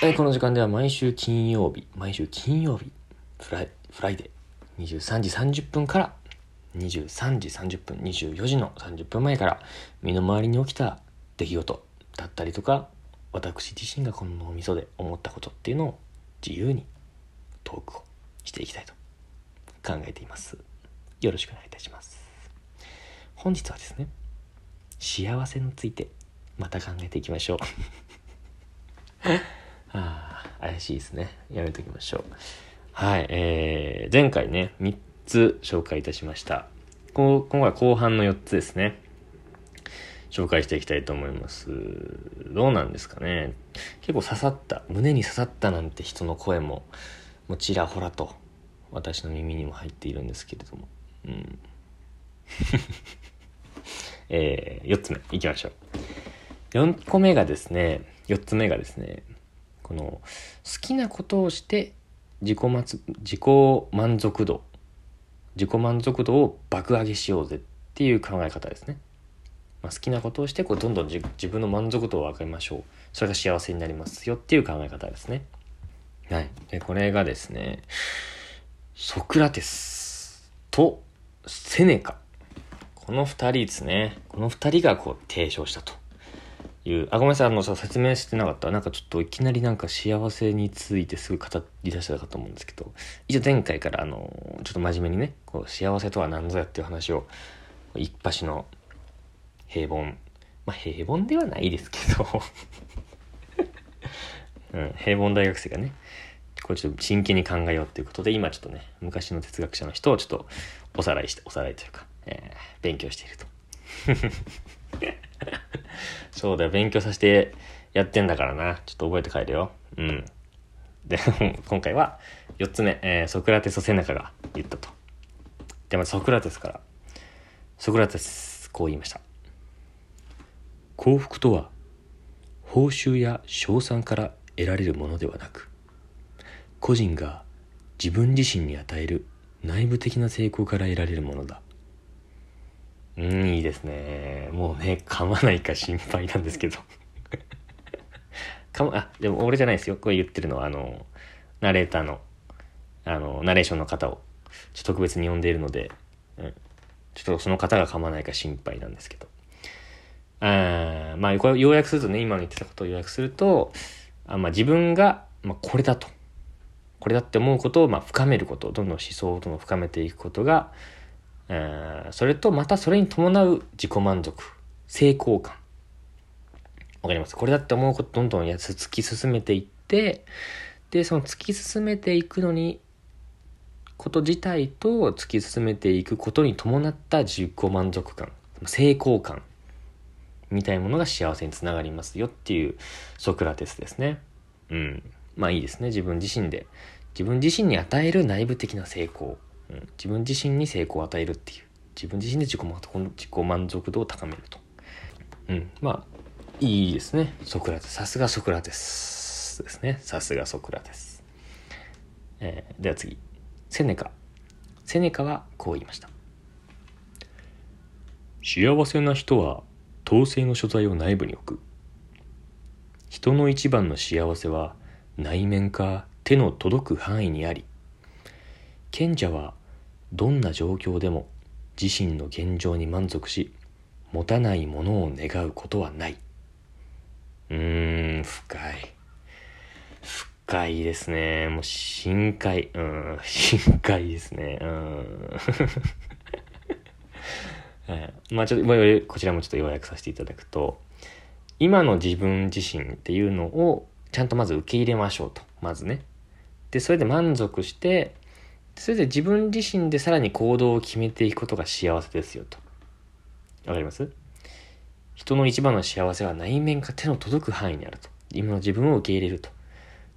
えーこの時間では毎週金曜日毎週金曜日 Fri Friday 23時30分から23時30分24時の30分前から身の回りに起きた出来事だったりとか私自身がこの脳みそで思ったことっていうのを自由にトークをしていきたいと考えています。よろしくお願いいたします。本日はですね幸せについてまた考えていきましょう。ああ怪しいですね。やめときましょう。はいえー、前回ね3つ紹介いたしました。こう今回後半の4つですね。紹介していきたいと思います。どうなんですかね。結構刺さった胸に刺さったなんて人の声ももうちらほらと私の耳にも入っているんですけれども。うん。えー、4つ目いきましょう。4個目がですね4つ目がですねこの好きなことをして自己まつ自己満足度自己満足度を爆上げしようぜっていう考え方ですね、まあ、好きなことをしてこうどんどん自分の満足度を上げましょう。それが幸せになりますよっていう考え方ですね。はい。でこれがですねソクラテスとセネカ。この二人ですね。この二人がこう提唱したと。いう、あ、ごめんなさい、あの、そう説明してなかった。なんかちょっといきなりなんか幸せについてすぐ語り出したかと思うんですけど、一応前回からあの、ちょっと真面目にね、こう、幸せとは何ぞやっていう話を、一発の平凡、まあ平凡ではないですけど、うん、平凡大学生がね、これちょっと真剣に考えようっていうことで、今ちょっとね、昔の哲学者の人をちょっとおさらいして、おさらいというか、えー勉強していると。そうだよ、勉強させてやってんだからな。ちょっと覚えて帰るよ。うん。で、今回は4つ目、えーソクラテスとセネカが言ったと。で、まずソクラテスから。ソクラテス、こう言いました。幸福とは、報酬や賞賛から得られるものではなく、個人が自分自身に与える内部的な成功から得られるものだ。うん、いいですね。もうね、噛まないか心配なんですけど。噛ま、あ、でも俺じゃないですよ。これ言ってるのは、あの、ナレーターの、あの、ナレーションの方を、ちょっと特別に呼んでいるので、うん。ちょっとその方が噛まないか心配なんですけど。あまあ、これ要約するとね、今の言ってたことを要約すると、あまあ、自分が、まあ、これだと。これだって思うことを、まあ、深めること、どんどん思想をどんどん深めていくことが、えそれとまたそれに伴う自己満足成功感。わかります？これだって思うことどんどんやつ突き進めていってでその突き進めていくのにこと自体と突き進めていくことに伴った自己満足感成功感みたいなものが幸せにつながりますよっていうソクラテスですね。うん。まあいいですね。自分自身で。自分自身に与える内部的な成功。うん、自分自身に成功を与えるっていう。自分自身で自己満足自己満足度を高めると。うん。まあいいですね。ソクラテス。さすがソクラテスですね。さすがソクラテス、えーでは次。セネカ。セネカはこう言いました。幸せな人は統制の所在を内部に置く。人の一番の幸せは内面か手の届く範囲にあり。賢者はどんな状況でも自身の現状に満足し持たないものを願うことはない。うーん深い。深いですね。もう深海。うん深海ですね。うん。はい。まあちょっとこちらもちょっと要約させていただくと今の自分自身っていうのをちゃんとまず受け入れましょうと。まずね。でそれで満足してそれで自分自身でさらに行動を決めていくことが幸せですよと。わかります？人の一番の幸せは内面か手の届く範囲にあると。今の自分を受け入れると。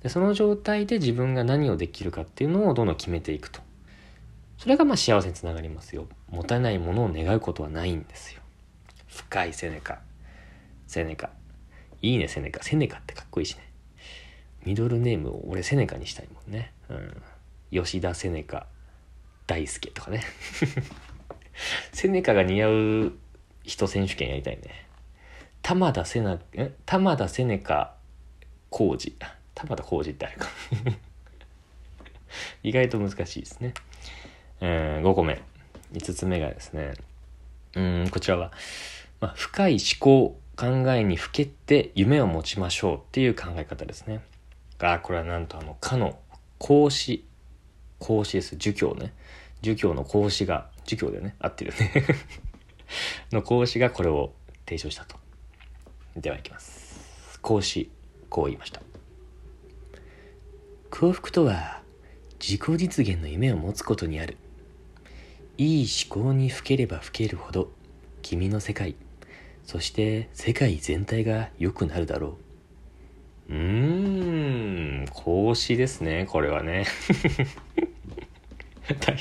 でその状態で自分が何をできるかっていうのをどんどん決めていくと。それがまあ幸せにつながりますよ。持たないものを願うことはないんですよ。深いセネカ。セネカ。いいね、セネカ。セネカってかっこいいしね。ミドルネームを俺セネカにしたいもんね。うん。吉田セネカ大輔とかね セネカが似合う人選手権やりたいね玉田セナえ？玉田セネカ浩二玉田浩二ってあるか 意外と難しいですね。えー、5個目。5つ目がですね、うん、こちらは、まあ、深い思考、考えにふけて夢を持ちましょうっていう考え方ですね。が、これはなんとあの、かの孔子、孔子です。儒教ね。儒教の孔子が、儒教だよね。合ってるよね の孔子がこれを提唱したと。ではいきます。孔子、こう言いました。幸福とは、自己実現の夢を持つことにある。いい思考にふければふけるほど、君の世界、そして世界全体が良くなるだろう。うーん、孔子ですね、これはね。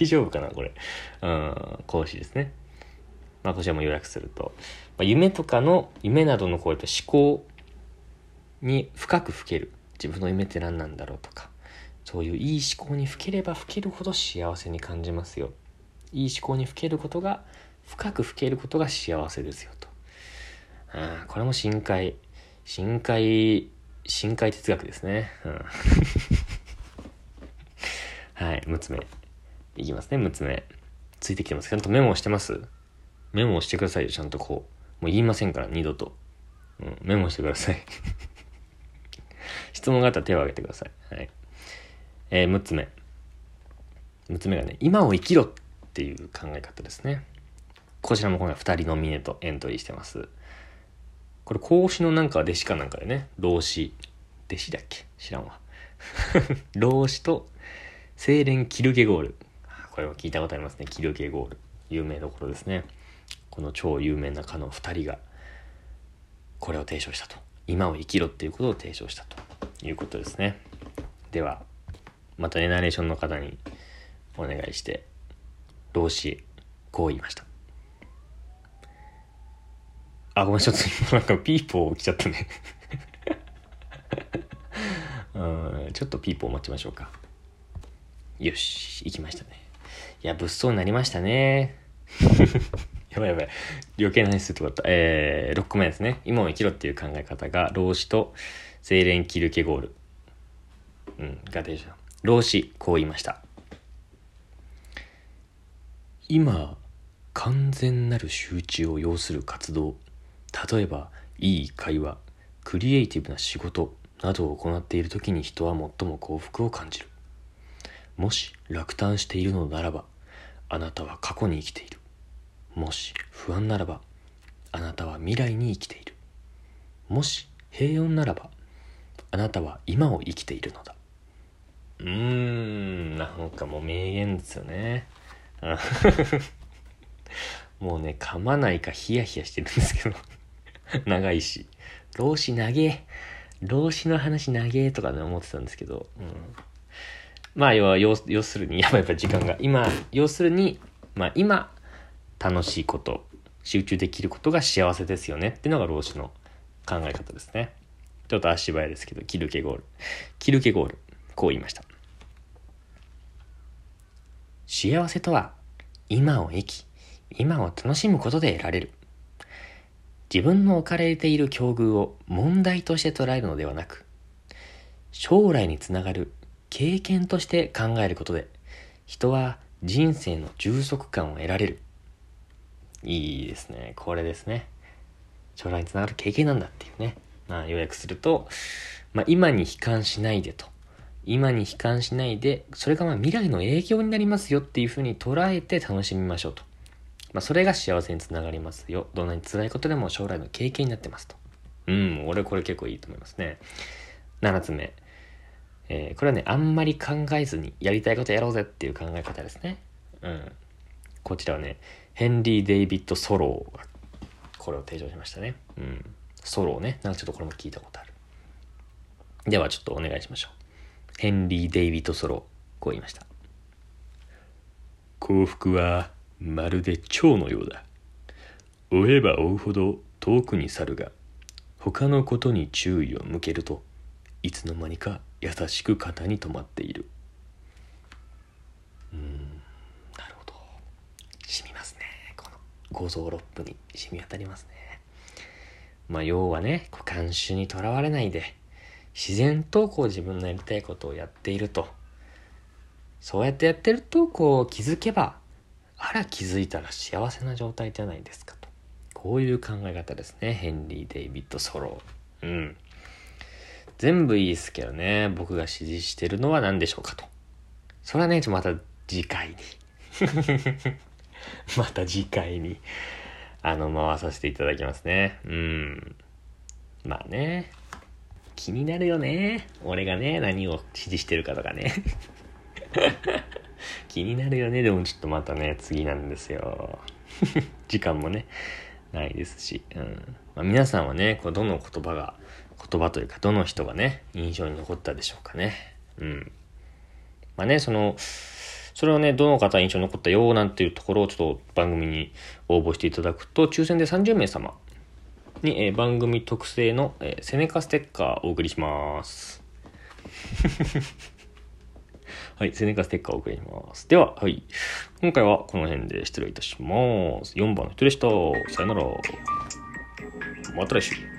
大丈夫かな、これ。うん、孔子ですね。まあ、こちらも予約すると、まあ、夢とかの、夢などのこういった思考に深くふける。自分の夢って何なんだろうとか、そういういい思考にふければふけるほど幸せに感じますよ。いい思考にふけることが、深くふけることが幸せですよと。ああこれも深海、深海、深海哲学ですね。うん、はい、6つ目。いきますね、6つ目。ついてきてます。ちゃんとメモしてます？メモをしてくださいよ、ちゃんとこう。もう言いませんから、二度と。うん、メモしてください。質問があったら手を挙げてください。はい。えー、6つ目。6つ目がね、今を生きろっていう考え方ですね。こちらも今回2人ノミネートエントリーしてます。これ、孔子のなんか弟子かなんかでね、老子。弟子だっけ？知らんわ。老子と清廉キルゲゴール。これは聞いたことありますね。キルゲゴール。有名どころですね。この超有名な家の2人がこれを提唱したと。今を生きろっていうことを提唱したと。いうことですね。ではまたねナレーションの方にお願いして老子こう言いました。あごめんちょっと今なんかピーポー来ちゃったね。うんちょっとピーポー待ちましょうか。よし行きましたね。いや物騒になりましたね やばいやばい。余計な話するってこと。えー、6個目ですね。今を生きろっていう考え方が、老子と精錬キルケゴール。うん、が出てた。老子、こう言いました。今、完全なる集中を要する活動。例えば、いい会話、クリエイティブな仕事などを行っている時に人は最も幸福を感じる。もし落胆しているのならば、あなたは過去に生きている。もし不安ならばあなたは未来に生きている。もし平穏ならばあなたは今を生きているのだ。うーんなんかもう名言ですよね。もうね噛まないかヒヤヒヤしてるんですけど。長いし。老子長え老子の話長えとかね思ってたんですけど、うん、まあ要は要するにやっぱやっぱ時間が今要するにまあ今楽しいこと、集中できることが幸せですよねっていうのが老子の考え方ですね。ちょっと足早ですけど、キルケゴール。キルケゴール。こう言いました。幸せとは、今を生き、今を楽しむことで得られる。自分の置かれている境遇を問題として捉えるのではなく、将来につながる経験として考えることで、人は人生の充足感を得られる。いいですね。これですね。将来につながる経験なんだっていうね。まあ、要約すると、まあ、今に悲観しないでと。今に悲観しないで、それがまあ未来の影響になりますよっていうふうに捉えて楽しみましょうと。まあ、それが幸せにつながりますよ。どんなに辛いことでも将来の経験になってますと。うん、俺これ結構いいと思いますね。7つ目。えー、これはね、あんまり考えずにやりたいことやろうぜっていう考え方ですね。うん。こちらはね、ヘンリー・デイビッド・ソローがこれを提唱しましたね。うん。ソローね。なんかちょっとこれも聞いたことある。ではちょっとお願いしましょう。ヘンリー・デイビッド・ソロー、こう言いました。幸福はまるで蝶のようだ。追えば追うほど遠くに去るが、他のことに注意を向けるといつの間にか優しく肩に止まっているうんなるほど染みますねこの。五臓六腑に染み渡りますね。まあ要はね、慣習にとらわれないで、自然とこう自分のやりたいことをやっていると。そうやってやってると、こう気づけば、あら気づいたら幸せな状態じゃないですかと。こういう考え方ですね。ヘンリー・デイビッド・ソロー。うん。全部いいですけどね、僕が支持してるのは何でしょうかと。それはね、ちょっとまた次回に また次回にあの、回させていただきますね。うん。まあね。気になるよね。俺がね、何を指示してるかとかね。気になるよね。でもちょっとまたね、次なんですよ。時間もね、ないですし。うんまあ、皆さんはね、こうどの言葉が、言葉というか、どの人がね、印象に残ったでしょうかね。うん。まあね、その、それをね、どの方印象に残ったよなんていうところをちょっと番組に応募していただくと、抽選で30名様に、えー、番組特製の、えー、セネカステッカーお送りします。はい、セネカステッカーお送りします。では、はい。今回はこの辺で失礼いたします。4番の人でした。さよなら。また来週。